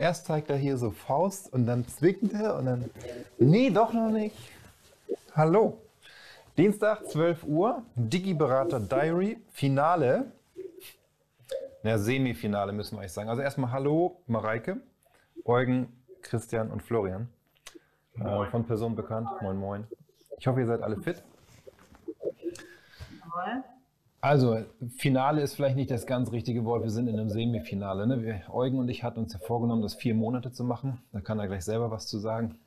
Erst zeigt er hier so Faust und dann zwickt er und dann. Nee, doch noch nicht. Hallo. Dienstag, 12 Uhr, Digiberater Diary, Finale. Na, Semifinale müssen wir eigentlich sagen. Also erstmal Hallo, Mareike, Eugen, Christian und Florian. Äh, von Person bekannt. Moin, moin. Ich hoffe, ihr seid alle fit. Also, Finale ist vielleicht nicht das ganz richtige Wort. Wir sind in einem Semifinale. Ne? Wir, Eugen und ich hatten uns ja vorgenommen, das vier Monate zu machen. Da kann er gleich selber was zu sagen.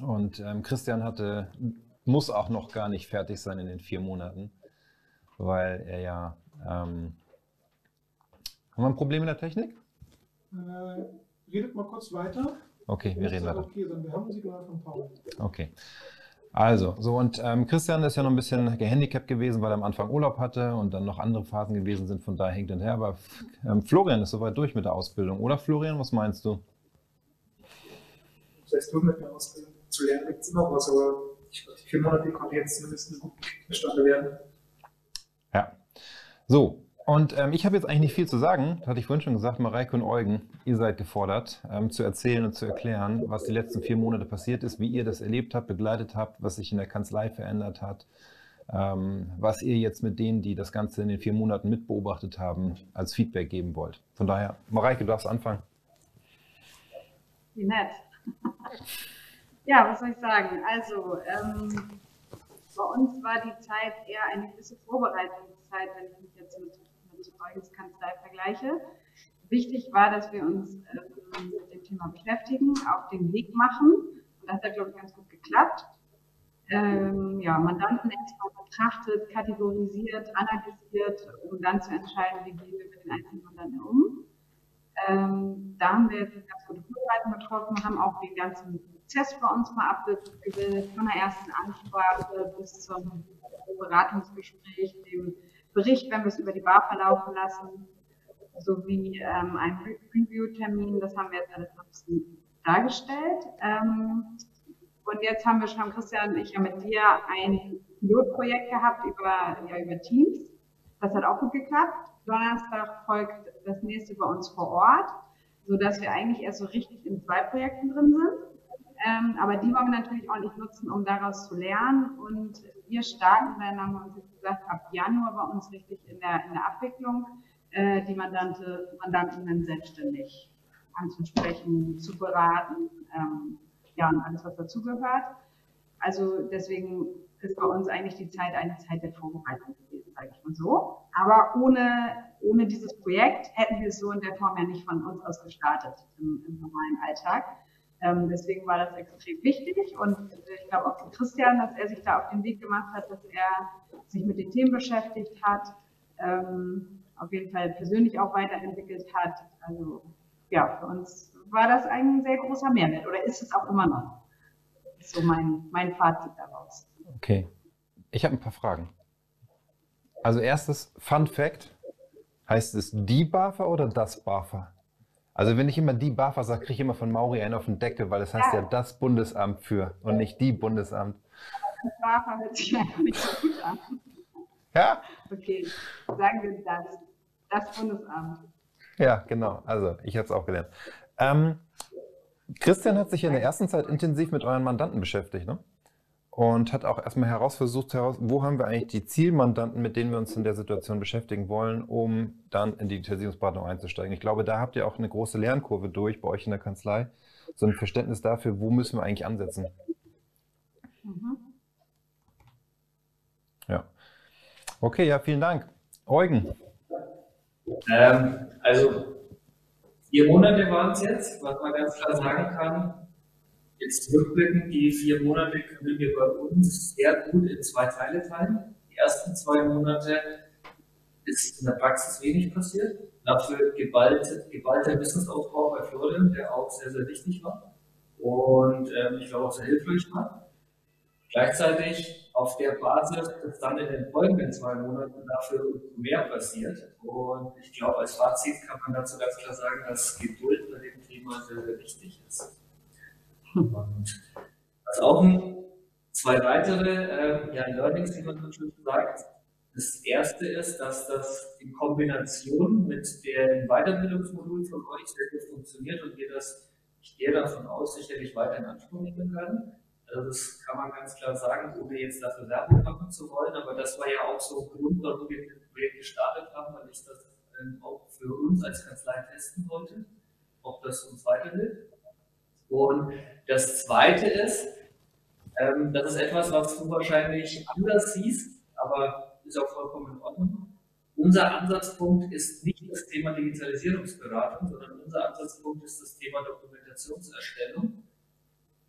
Und ähm, Christian hatte, muss auch noch gar nicht fertig sein in den vier Monaten, weil er ja. Ähm, haben wir ein Problem in der Technik? Äh, redet mal kurz weiter. Okay, wir reden weiter. Okay, sein. wir haben ein Signal von Paul. Okay. Also, so und ähm, Christian ist ja noch ein bisschen gehandicapt gewesen, weil er am Anfang Urlaub hatte und dann noch andere Phasen gewesen sind, von daher hängt er her. Aber ähm, Florian ist soweit durch mit der Ausbildung, oder Florian, was meinst du? Heißt, du mit der Ausbildung zu lernen gibt es immer was, aber ich glaube, die vier Monate konnte jetzt zumindest gut verstanden werden. Ja. So, und ähm, ich habe jetzt eigentlich nicht viel zu sagen, das hatte ich vorhin schon gesagt, Mareike und Eugen, ihr seid gefordert, ähm, zu erzählen und zu erklären, was die letzten vier Monate passiert ist, wie ihr das erlebt habt, begleitet habt, was sich in der Kanzlei verändert hat, ähm, was ihr jetzt mit denen, die das Ganze in den vier Monaten mitbeobachtet haben, als Feedback geben wollt. Von daher, Mareike, du darfst anfangen. Wie nett. ja, was soll ich sagen? Also, ähm, bei uns war die Zeit eher eine gewisse Vorbereitungszeit, wenn ich mich jetzt mit Kanzlei vergleiche. Wichtig war, dass wir uns ähm, mit dem Thema beschäftigen, auf den Weg machen. Und das hat, glaube ich, ganz gut geklappt. Ähm, ja, Mandanten erstmal betrachtet, kategorisiert, analysiert, um dann zu entscheiden, wie gehen wir mit den einzelnen Mandanten um. Ähm, da haben wir jetzt ganz gute Vorbereitung getroffen, haben auch den ganzen Prozess bei uns mal abgebildet, von der ersten Ansprache bis zum Beratungsgespräch, dem Bericht, wenn wir es über die Bar verlaufen lassen, sowie ähm, ein Review-Termin. Das haben wir jetzt alles noch ein bisschen dargestellt. Ähm, und jetzt haben wir schon, Christian und ich, ja mit dir ein Pilotprojekt gehabt über, ja, über Teams. Das hat auch gut geklappt. Donnerstag folgt das nächste bei uns vor Ort, sodass wir eigentlich erst so richtig in zwei Projekten drin sind. Ähm, aber die wollen wir natürlich ordentlich nutzen, um daraus zu lernen. Und wir starten dann, haben wir uns jetzt gesagt, ab Januar bei uns richtig in der, in der Abwicklung, äh, die Mandante, Mandanten dann selbstständig anzusprechen, zu beraten, ähm, ja, und alles, was dazugehört. Also deswegen ist bei uns eigentlich die Zeit eine Zeit der Vorbereitung gewesen, sage ich mal so. Aber ohne, ohne dieses Projekt hätten wir es so in der Form ja nicht von uns aus gestartet im, im normalen Alltag. Ähm, deswegen war das extrem wichtig und ich glaube auch für Christian, dass er sich da auf den Weg gemacht hat, dass er sich mit den Themen beschäftigt hat, ähm, auf jeden Fall persönlich auch weiterentwickelt hat. Also ja, für uns war das ein sehr großer Mehrwert oder ist es auch immer noch. Ist so mein, mein Fazit daraus. Okay. Ich habe ein paar Fragen. Also erstes Fun Fact. Heißt es die BAFA oder das BAFA? Also wenn ich immer die BAFA sage, kriege ich immer von Mauri einen auf den Deckel, weil das heißt ja, ja das Bundesamt für und nicht die Bundesamt. Das BAFA hört sich einfach nicht so gut an. Ja? Okay, sagen wir das. Das Bundesamt. Ja, genau. Also ich habe es auch gelernt. Ähm, Christian hat sich in der ersten Zeit intensiv mit euren Mandanten beschäftigt, ne? Und hat auch erstmal herausversucht, heraus, wo haben wir eigentlich die Zielmandanten, mit denen wir uns in der Situation beschäftigen wollen, um dann in die Digitalisierungsberatung einzusteigen. Ich glaube, da habt ihr auch eine große Lernkurve durch bei euch in der Kanzlei, so ein Verständnis dafür, wo müssen wir eigentlich ansetzen. Mhm. Ja. Okay, ja, vielen Dank. Eugen. Ähm, also vier Monate waren es jetzt, was man ganz klar sagen kann Jetzt rückblickend, die vier Monate können wir bei uns sehr gut in zwei Teile teilen. Die ersten zwei Monate ist in der Praxis wenig passiert. Dafür geballte, geballter Wissensaufbau bei Florian, der auch sehr, sehr wichtig war und ähm, ich glaube auch sehr hilfreich war. Gleichzeitig auf der Basis ist dann in den folgenden zwei Monaten dafür mehr passiert. Und ich glaube, als Fazit kann man dazu ganz klar sagen, dass Geduld bei dem Thema sehr, sehr wichtig ist. Und was auch ein, zwei weitere äh, ja, Learnings, wie man so schön sagt. Das erste ist, dass das in Kombination mit dem Weiterbildungsmodul von euch sehr gut funktioniert und wir das, ich gehe davon aus, sicherlich weiter in Anspruch nehmen können. Also das kann man ganz klar sagen, ohne jetzt dafür Werbung machen zu wollen, aber das war ja auch so ein Grund, warum wir das Projekt gestartet haben, weil ich das ähm, auch für uns als Kanzlei testen wollte, ob das uns weiterhilft. Und das Zweite ist, ähm, das ist etwas, was du wahrscheinlich anders siehst, aber ist auch vollkommen in Ordnung. Unser Ansatzpunkt ist nicht das Thema Digitalisierungsberatung, sondern unser Ansatzpunkt ist das Thema Dokumentationserstellung,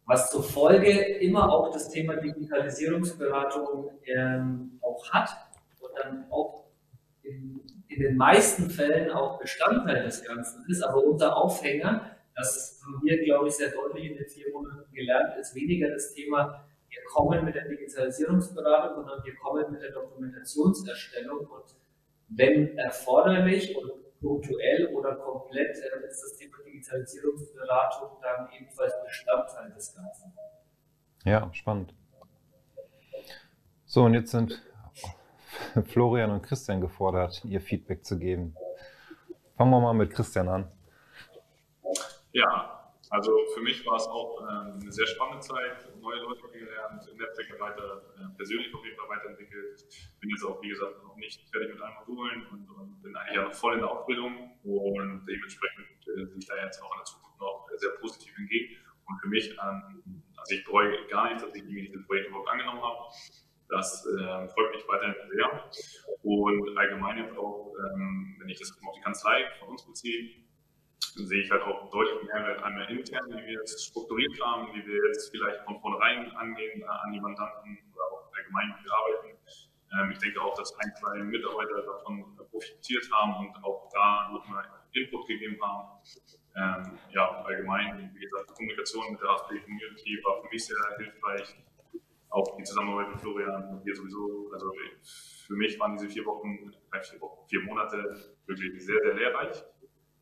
was zur Folge immer auch das Thema Digitalisierungsberatung ähm, auch hat und dann auch in, in den meisten Fällen auch Bestandteil des Ganzen ist. Aber unser Aufhänger das haben wir, glaube ich, sehr deutlich in den vier Monaten gelernt, ist weniger das Thema, wir kommen mit der Digitalisierungsberatung, sondern wir kommen mit der Dokumentationserstellung und wenn erforderlich und punktuell oder komplett äh, ist das Thema Digitalisierungsberatung dann ebenfalls Bestandteil des Ganzen. Ja, spannend. So, und jetzt sind Florian und Christian gefordert, ihr Feedback zu geben. Fangen wir mal mit Christian an. Ja, also für mich war es auch äh, eine sehr spannende Zeit, neue Leute kennengelernt, Netzwerke weiter, äh, persönlich auf jeden Fall weiterentwickelt. Bin jetzt auch, wie gesagt, noch nicht fertig mit allen Modulen und, und bin eigentlich ja noch voll in der Ausbildung und dementsprechend äh, ich da jetzt auch in der Zukunft noch sehr positiv entgegen. Und für mich, ähm, also ich bereue gar nicht, dass ich dieses Projekt überhaupt angenommen habe. Das äh, freut mich weiterhin sehr. Und allgemein jetzt auch, ähm, wenn ich das auf die Kanzlei von uns beziehe, sehe ich halt auch deutlich Mehrwert einmal intern, wie wir es strukturiert haben, wie wir jetzt vielleicht von vornherein angehen äh, an die Mandanten oder auch allgemein, wie wir arbeiten. Ähm, ich denke auch, dass ein, zwei Mitarbeiter davon profitiert haben und auch da nochmal Input gegeben haben. Ähm, ja, allgemein, wie gesagt, die Kommunikation mit der HSP-Community war für mich sehr hilfreich. Auch die Zusammenarbeit mit Florian hier sowieso. Also für mich waren diese vier Wochen, äh, vier, Wochen, vier Monate wirklich sehr, sehr lehrreich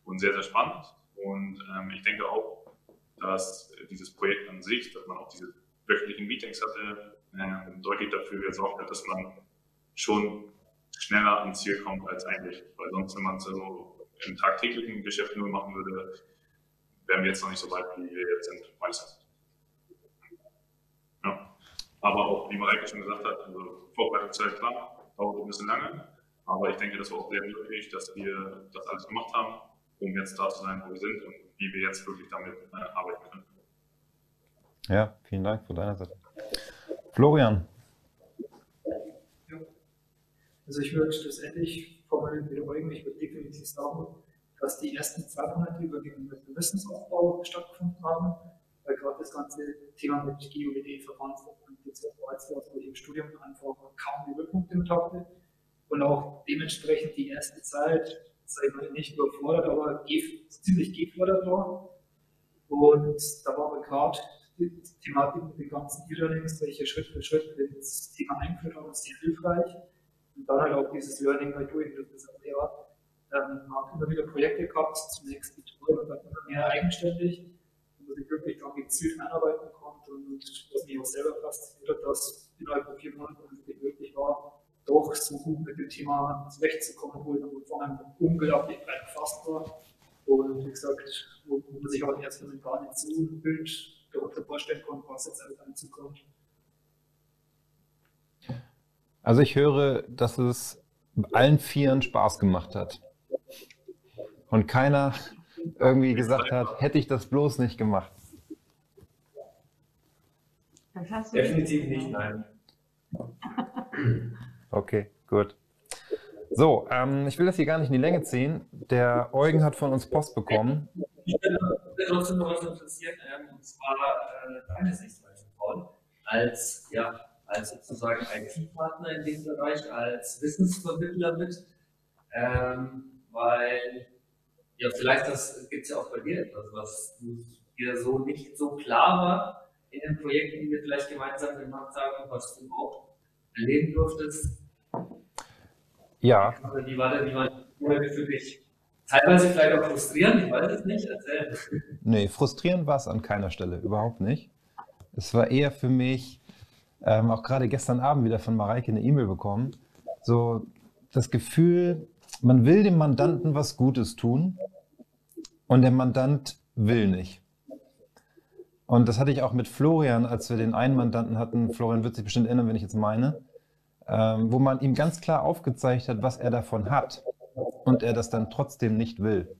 und sehr, sehr spannend. Und ähm, ich denke auch, dass dieses Projekt an sich, dass man auch diese wöchentlichen Meetings hatte, äh, deutlich dafür gesorgt hat, dass man schon schneller ans Ziel kommt als eigentlich. Weil sonst, wenn man es so im tagtäglichen Geschäft nur machen würde, wären wir jetzt noch nicht so weit, wie wir jetzt sind, meistens. Ja. Aber auch, wie Mareike schon gesagt hat, also Vorbereitungszeit, klar, dauert ein bisschen lange. Aber ich denke, das war auch sehr möglich, dass wir das alles gemacht haben um jetzt da zu sein, wo wir sind und wie wir jetzt wirklich damit äh, arbeiten können. Ja, vielen Dank von deiner Seite. Florian. Ja. Also ich würde das endlich formulieren wiederholen. Ich würde definitiv sagen, dass die ersten zwei Monate überwiegend mit dem Wissensaufbau stattgefunden haben, weil gerade das ganze Thema mit GUBD, Verfahrensdokument, jetzt wo ich im Studium einfach kaum Überpunkte mit hatte und auch dementsprechend die erste Zeit sag ich mal, nicht überfordert, aber ziemlich gefordert war. Und da war gerade die Thematik mit den ganzen E-Learnings, welche Schritt für Schritt das Thema eingeführt haben, ist sehr hilfreich. Und dann halt auch dieses Learning by Doing, das gesagt, ja, ähm, man hat immer wieder Projekte gehabt, zunächst mit Tool und dann immer mehr eigenständig, wo man sich wirklich dann gezielt einarbeiten konnte und was mich auch selber fasziniert hat, dass innerhalb von vier Monaten doch so gut mit dem Thema zurechtzukommen, wo ich dann vor allem unglaublich breit gefasst war. Und wie gesagt, wo, man sich auch erst gar nicht so ein Bild darunter vorstellen konnte, was jetzt alles anzukommt. Also ich höre, dass es allen Vieren Spaß gemacht hat. Und keiner irgendwie gesagt hat, hätte ich das bloß nicht gemacht. Definitiv nicht, nein. Okay, gut. So, ähm, ich will das hier gar nicht in die Länge ziehen. Der Eugen hat von uns Post bekommen. Ich bin trotzdem noch was interessiert, ähm, und zwar äh, deine Sichtweise, Paul, als, ja, als sozusagen IT-Partner in dem Bereich, als Wissensvermittler mit. ähm, weil ja, vielleicht gibt es ja auch bei dir etwas, was dir so nicht so klar war in den Projekten, die wir vielleicht gemeinsam gemacht haben, was du auch erleben durftest. Ja. Wie war denn, wie war die für dich? Teilweise vielleicht auch frustrierend, ich weiß es nicht, erzähl. Nee, frustrierend war es an keiner Stelle, überhaupt nicht. Es war eher für mich, ähm, auch gerade gestern Abend wieder von Mareike eine E-Mail bekommen, so das Gefühl, man will dem Mandanten was Gutes tun und der Mandant will nicht. Und das hatte ich auch mit Florian, als wir den einen Mandanten hatten. Florian wird sich bestimmt erinnern, wenn ich jetzt meine, ähm, wo man ihm ganz klar aufgezeigt hat, was er davon hat und er das dann trotzdem nicht will.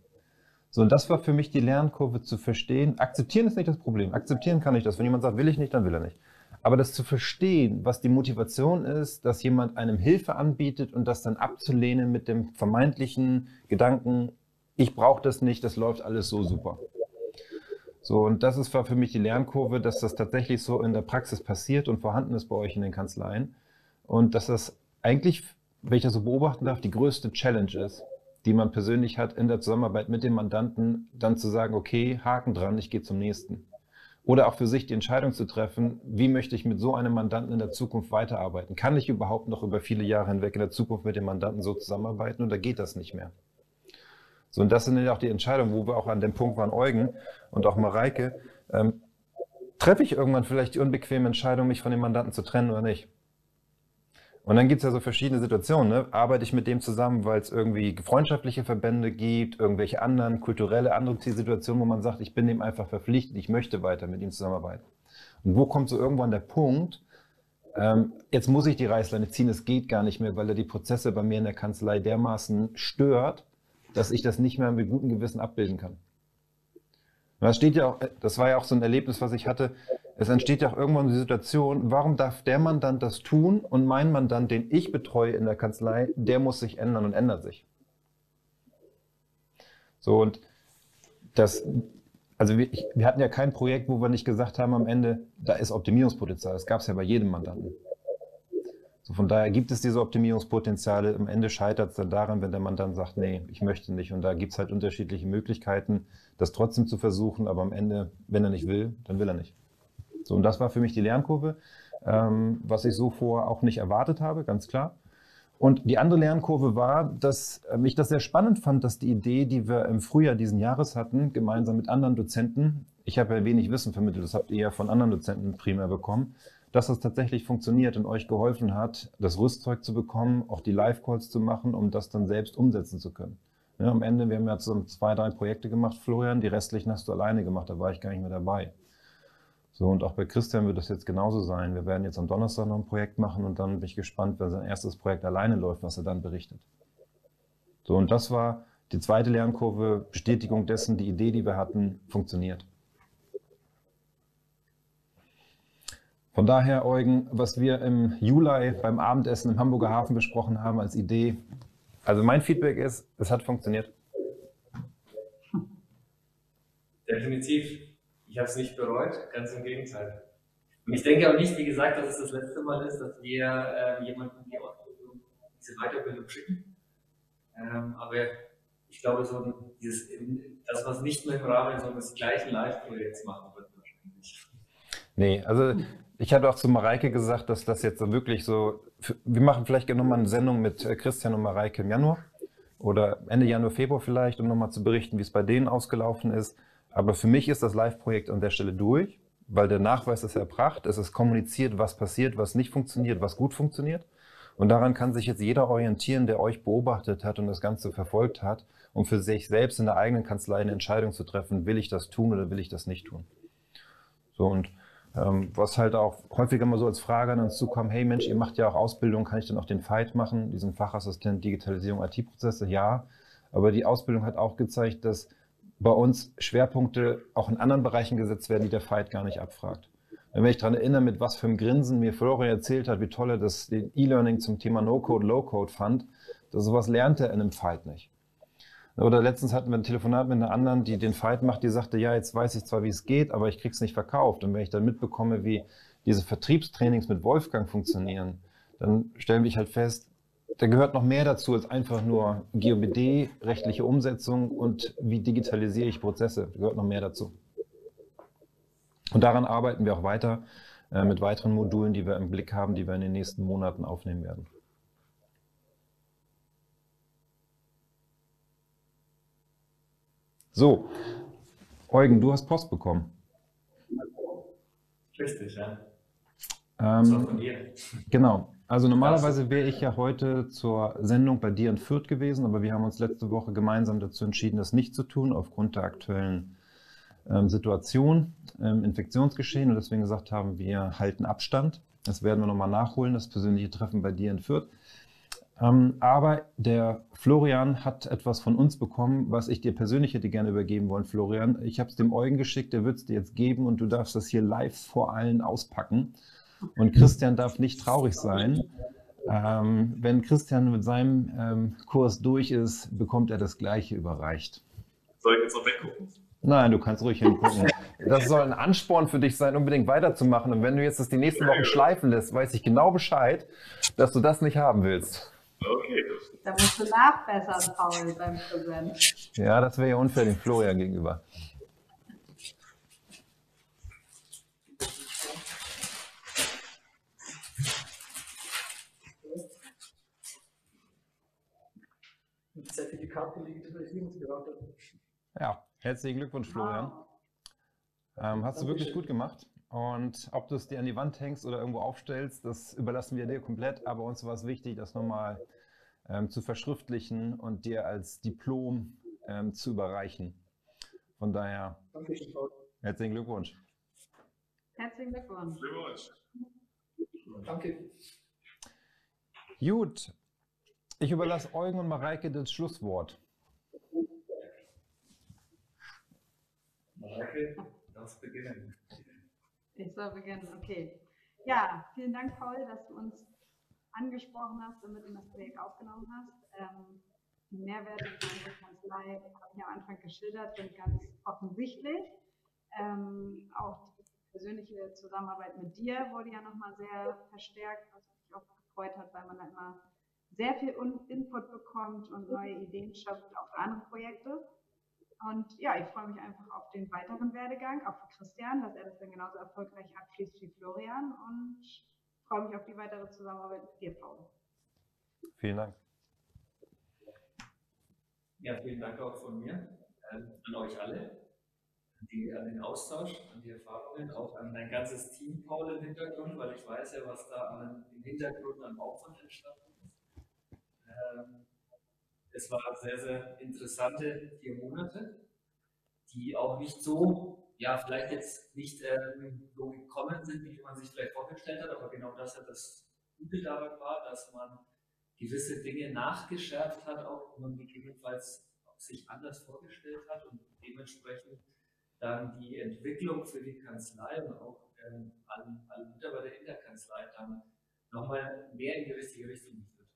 So, und das war für mich die Lernkurve zu verstehen. Akzeptieren ist nicht das Problem. Akzeptieren kann ich das. Wenn jemand sagt, will ich nicht, dann will er nicht. Aber das zu verstehen, was die Motivation ist, dass jemand einem Hilfe anbietet und das dann abzulehnen mit dem vermeintlichen Gedanken, ich brauche das nicht, das läuft alles so super. So, und das ist für mich die Lernkurve, dass das tatsächlich so in der Praxis passiert und vorhanden ist bei euch in den Kanzleien. Und dass das eigentlich, wenn ich das so beobachten darf, die größte Challenge ist, die man persönlich hat in der Zusammenarbeit mit dem Mandanten, dann zu sagen, okay, Haken dran, ich gehe zum nächsten. Oder auch für sich die Entscheidung zu treffen, wie möchte ich mit so einem Mandanten in der Zukunft weiterarbeiten? Kann ich überhaupt noch über viele Jahre hinweg in der Zukunft mit dem Mandanten so zusammenarbeiten oder geht das nicht mehr? So, und das sind ja auch die Entscheidungen, wo wir auch an dem Punkt waren, Eugen und auch Mareike, ähm, treffe ich irgendwann vielleicht die unbequeme Entscheidung, mich von dem Mandanten zu trennen oder nicht? Und dann gibt es ja so verschiedene Situationen. Ne? Arbeite ich mit dem zusammen, weil es irgendwie freundschaftliche Verbände gibt, irgendwelche anderen kulturelle, andere Situationen, wo man sagt, ich bin dem einfach verpflichtet, ich möchte weiter mit ihm zusammenarbeiten. Und wo kommt so irgendwann der Punkt, ähm, jetzt muss ich die Reißleine ziehen, es geht gar nicht mehr, weil er die Prozesse bei mir in der Kanzlei dermaßen stört, dass ich das nicht mehr mit gutem Gewissen abbilden kann. Das steht ja auch, das war ja auch so ein Erlebnis, was ich hatte. Es entsteht ja auch irgendwann die Situation, warum darf der Mandant das tun und mein Mandant, den ich betreue in der Kanzlei, der muss sich ändern und ändert sich. So und das, also wir, wir hatten ja kein Projekt, wo wir nicht gesagt haben am Ende, da ist Optimierungspotenzial. Das gab es ja bei jedem Mandanten. So von daher gibt es diese Optimierungspotenziale. Am Ende scheitert es dann daran, wenn der Mandant sagt, nee, ich möchte nicht. Und da gibt es halt unterschiedliche Möglichkeiten, das trotzdem zu versuchen. Aber am Ende, wenn er nicht will, dann will er nicht. So, und das war für mich die Lernkurve, ähm, was ich so vorher auch nicht erwartet habe, ganz klar. Und die andere Lernkurve war, dass äh, ich das sehr spannend fand, dass die Idee, die wir im Frühjahr diesen Jahres hatten, gemeinsam mit anderen Dozenten, ich habe ja wenig Wissen vermittelt, das habt ihr ja von anderen Dozenten primär bekommen, dass das tatsächlich funktioniert und euch geholfen hat, das Rüstzeug zu bekommen, auch die Live-Calls zu machen, um das dann selbst umsetzen zu können. Ja, am Ende, wir haben ja zusammen zwei, drei Projekte gemacht, Florian, die restlichen hast du alleine gemacht, da war ich gar nicht mehr dabei. So, und auch bei Christian wird das jetzt genauso sein. Wir werden jetzt am Donnerstag noch ein Projekt machen und dann bin ich gespannt, wenn sein erstes Projekt alleine läuft, was er dann berichtet. So, und das war die zweite Lernkurve, Bestätigung dessen, die Idee, die wir hatten, funktioniert. Von daher, Eugen, was wir im Juli beim Abendessen im Hamburger Hafen besprochen haben als Idee, also mein Feedback ist, es hat funktioniert. Definitiv ich habe es nicht bereut, ganz im Gegenteil. Und ich denke auch nicht, wie gesagt, dass es das letzte Mal ist, dass wir äh, jemanden die Ausbildung, diese Weiterbildung schicken. Ähm, aber ich glaube, so dieses, das, was nicht mehr im Rahmen so eines gleichen Live-Projekts machen wird, wahrscheinlich. Nee, also ich hatte auch zu Mareike gesagt, dass das jetzt wirklich so, wir machen vielleicht nochmal eine Sendung mit äh, Christian und Mareike im Januar oder Ende Januar, Februar vielleicht, um nochmal zu berichten, wie es bei denen ausgelaufen ist. Aber für mich ist das Live-Projekt an der Stelle durch, weil der Nachweis ist erbracht, es ist kommuniziert, was passiert, was nicht funktioniert, was gut funktioniert. Und daran kann sich jetzt jeder orientieren, der euch beobachtet hat und das Ganze verfolgt hat, um für sich selbst in der eigenen Kanzlei eine Entscheidung zu treffen, will ich das tun oder will ich das nicht tun. So und ähm, was halt auch häufiger mal so als Frage an uns zukommt, hey Mensch, ihr macht ja auch Ausbildung, kann ich dann auch den Fight machen, diesen Fachassistent Digitalisierung IT-Prozesse? Ja, aber die Ausbildung hat auch gezeigt, dass bei uns Schwerpunkte auch in anderen Bereichen gesetzt werden, die der Fight gar nicht abfragt. Wenn ich daran erinnere, mit was für einem Grinsen mir Florian erzählt hat, wie toll er das E-Learning zum Thema No-Code, Low-Code fand, dass sowas lernt er in einem Fight nicht. Oder letztens hatten wir ein Telefonat mit einer anderen, die den Fight macht, die sagte, ja, jetzt weiß ich zwar, wie es geht, aber ich krieg's nicht verkauft. Und wenn ich dann mitbekomme, wie diese Vertriebstrainings mit Wolfgang funktionieren, dann stellen wir halt fest, da gehört noch mehr dazu als einfach nur GOBD, rechtliche Umsetzung und wie digitalisiere ich Prozesse. Da gehört noch mehr dazu. Und daran arbeiten wir auch weiter äh, mit weiteren Modulen, die wir im Blick haben, die wir in den nächsten Monaten aufnehmen werden. So, Eugen, du hast Post bekommen. Richtig, ja. Ähm, genau. Also normalerweise wäre ich ja heute zur Sendung bei dir in Fürth gewesen, aber wir haben uns letzte Woche gemeinsam dazu entschieden, das nicht zu tun, aufgrund der aktuellen ähm, Situation, ähm, Infektionsgeschehen. Und deswegen gesagt haben, wir halten Abstand. Das werden wir nochmal nachholen, das persönliche Treffen bei dir in Fürth. Ähm, aber der Florian hat etwas von uns bekommen, was ich dir persönlich hätte gerne übergeben wollen, Florian. Ich habe es dem Eugen geschickt, der wird es dir jetzt geben und du darfst das hier live vor allen auspacken. Und Christian darf nicht traurig sein. Ähm, wenn Christian mit seinem ähm, Kurs durch ist, bekommt er das Gleiche überreicht. Soll ich jetzt noch weggucken? Nein, du kannst ruhig hingucken. Das soll ein Ansporn für dich sein, unbedingt weiterzumachen. Und wenn du jetzt das die nächsten Wochen schleifen lässt, weiß ich genau Bescheid, dass du das nicht haben willst. Okay. Da musst du nachbessern, Paul, beim Präsent. Ja, das wäre ja unfair dem Florian gegenüber. Ein Zertifikat für Digitalisierungsberater. Ja, herzlichen Glückwunsch, Florian. Ähm, hast du wirklich gut gemacht. Und ob du es dir an die Wand hängst oder irgendwo aufstellst, das überlassen wir dir komplett. Aber uns war es wichtig, das nochmal ähm, zu verschriftlichen und dir als Diplom ähm, zu überreichen. Von daher, Dankeschön, Paul. herzlichen Glückwunsch. Herzlichen Glückwunsch. Glückwunsch. Danke. Gut, ich überlasse Eugen und Mareike das Schlusswort. Mareike, darfst beginnen. Ich soll beginnen, okay. Ja, vielen Dank, Paul, dass du uns angesprochen hast und mit in das Projekt aufgenommen hast. Ähm, die Mehrwerte der Kanzlei, habe ich am Anfang geschildert, sind ganz offensichtlich. Ähm, auch die persönliche Zusammenarbeit mit dir wurde ja nochmal sehr verstärkt, was mich auch gefreut hat, weil man da immer sehr viel Input bekommt und neue Ideen schöpft, auch für andere Projekte. Und ja, ich freue mich einfach auf den weiteren Werdegang, auch für Christian, dass er das dann genauso erfolgreich abschließt wie Florian und freue mich auf die weitere Zusammenarbeit mit dir, Paul. Vielen Dank. Ja, vielen Dank auch von mir äh, an euch alle, die, an den Austausch, an die Erfahrungen, auch an dein ganzes Team, Paul, im Hintergrund, weil ich weiß ja, was da an, im Hintergrund an Aufwand entstanden ist. Es waren sehr, sehr interessante vier Monate, die auch nicht so, ja, vielleicht jetzt nicht ähm, so gekommen sind, wie man sich vielleicht vorgestellt hat, aber genau das hat das Gute daran war, dass man gewisse Dinge nachgeschärft hat, auch wenn man gegebenenfalls sich anders vorgestellt hat und dementsprechend dann die Entwicklung für die Kanzlei und auch ähm, alle Mitarbeiter in der Kanzlei dann nochmal mehr in die richtige Richtung geführt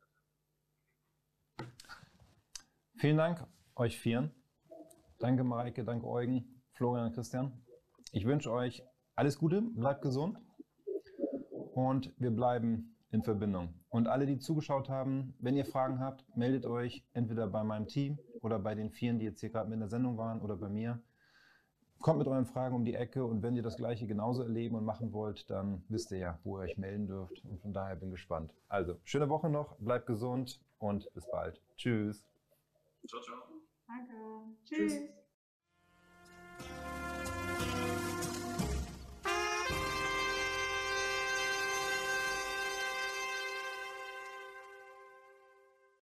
hat. Vielen Dank euch vieren. Danke Mareike, danke Eugen, Florian und Christian. Ich wünsche euch alles Gute, bleibt gesund und wir bleiben in Verbindung. Und alle, die zugeschaut haben, wenn ihr Fragen habt, meldet euch entweder bei meinem Team oder bei den Vieren, die jetzt hier gerade mit in der Sendung waren oder bei mir. Kommt mit euren Fragen um die Ecke und wenn ihr das Gleiche genauso erleben und machen wollt, dann wisst ihr ja, wo ihr euch melden dürft. Und von daher bin gespannt. Also, schöne Woche noch, bleibt gesund und bis bald. Tschüss. Ciao, ciao. Danke. Tschüss. Tschüss.